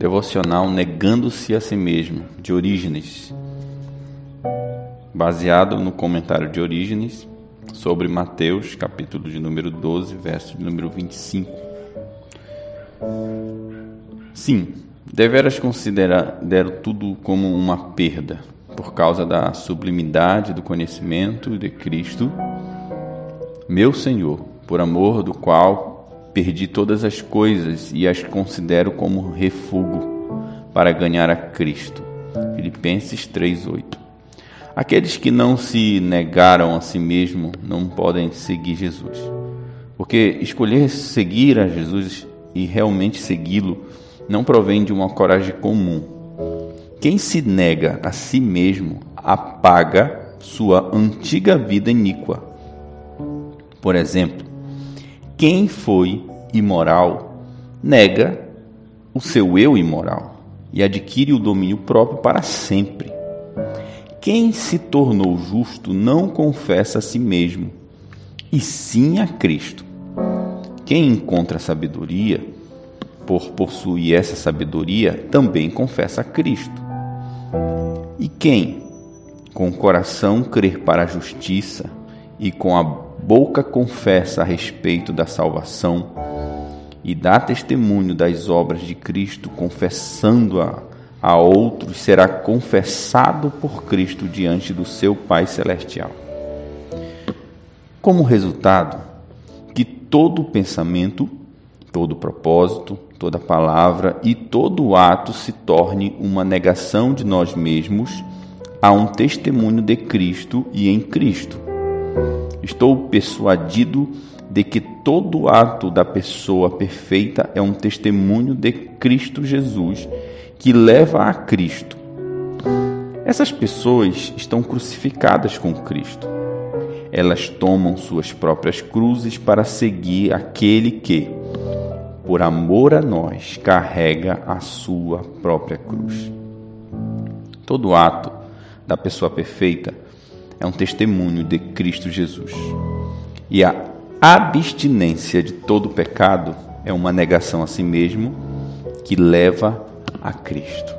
Devocional Negando-se a Si Mesmo, de Orígenes, baseado no comentário de Orígenes sobre Mateus, capítulo de número 12, verso de número 25. Sim, deveras considerar tudo como uma perda, por causa da sublimidade do conhecimento de Cristo, meu Senhor, por amor do qual Perdi todas as coisas e as considero como refúgio para ganhar a Cristo. Filipenses 3:8. Aqueles que não se negaram a si mesmo não podem seguir Jesus. Porque escolher seguir a Jesus e realmente segui-lo não provém de uma coragem comum. Quem se nega a si mesmo apaga sua antiga vida iníqua. Por exemplo, quem foi imoral nega o seu eu imoral e adquire o domínio próprio para sempre. Quem se tornou justo não confessa a si mesmo, e sim a Cristo. Quem encontra sabedoria, por possuir essa sabedoria, também confessa a Cristo. E quem, com o coração, crer para a justiça e com a boca confessa a respeito da salvação e dá testemunho das obras de Cristo, confessando-a a outros, será confessado por Cristo diante do seu Pai Celestial. Como resultado, que todo pensamento, todo propósito, toda palavra e todo ato se torne uma negação de nós mesmos a um testemunho de Cristo e em Cristo Estou persuadido de que todo ato da pessoa perfeita é um testemunho de Cristo Jesus que leva a Cristo. Essas pessoas estão crucificadas com Cristo. Elas tomam suas próprias cruzes para seguir aquele que, por amor a nós, carrega a sua própria cruz. Todo ato da pessoa perfeita é um testemunho de Cristo Jesus. E a abstinência de todo pecado é uma negação a si mesmo que leva a Cristo.